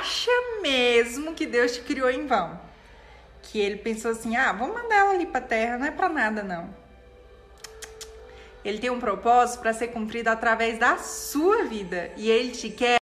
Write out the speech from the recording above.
acha mesmo que Deus te criou em vão? Que ele pensou assim: ah, vou mandar ela ali para a terra, não é para nada não. Ele tem um propósito para ser cumprido através da sua vida e ele te quer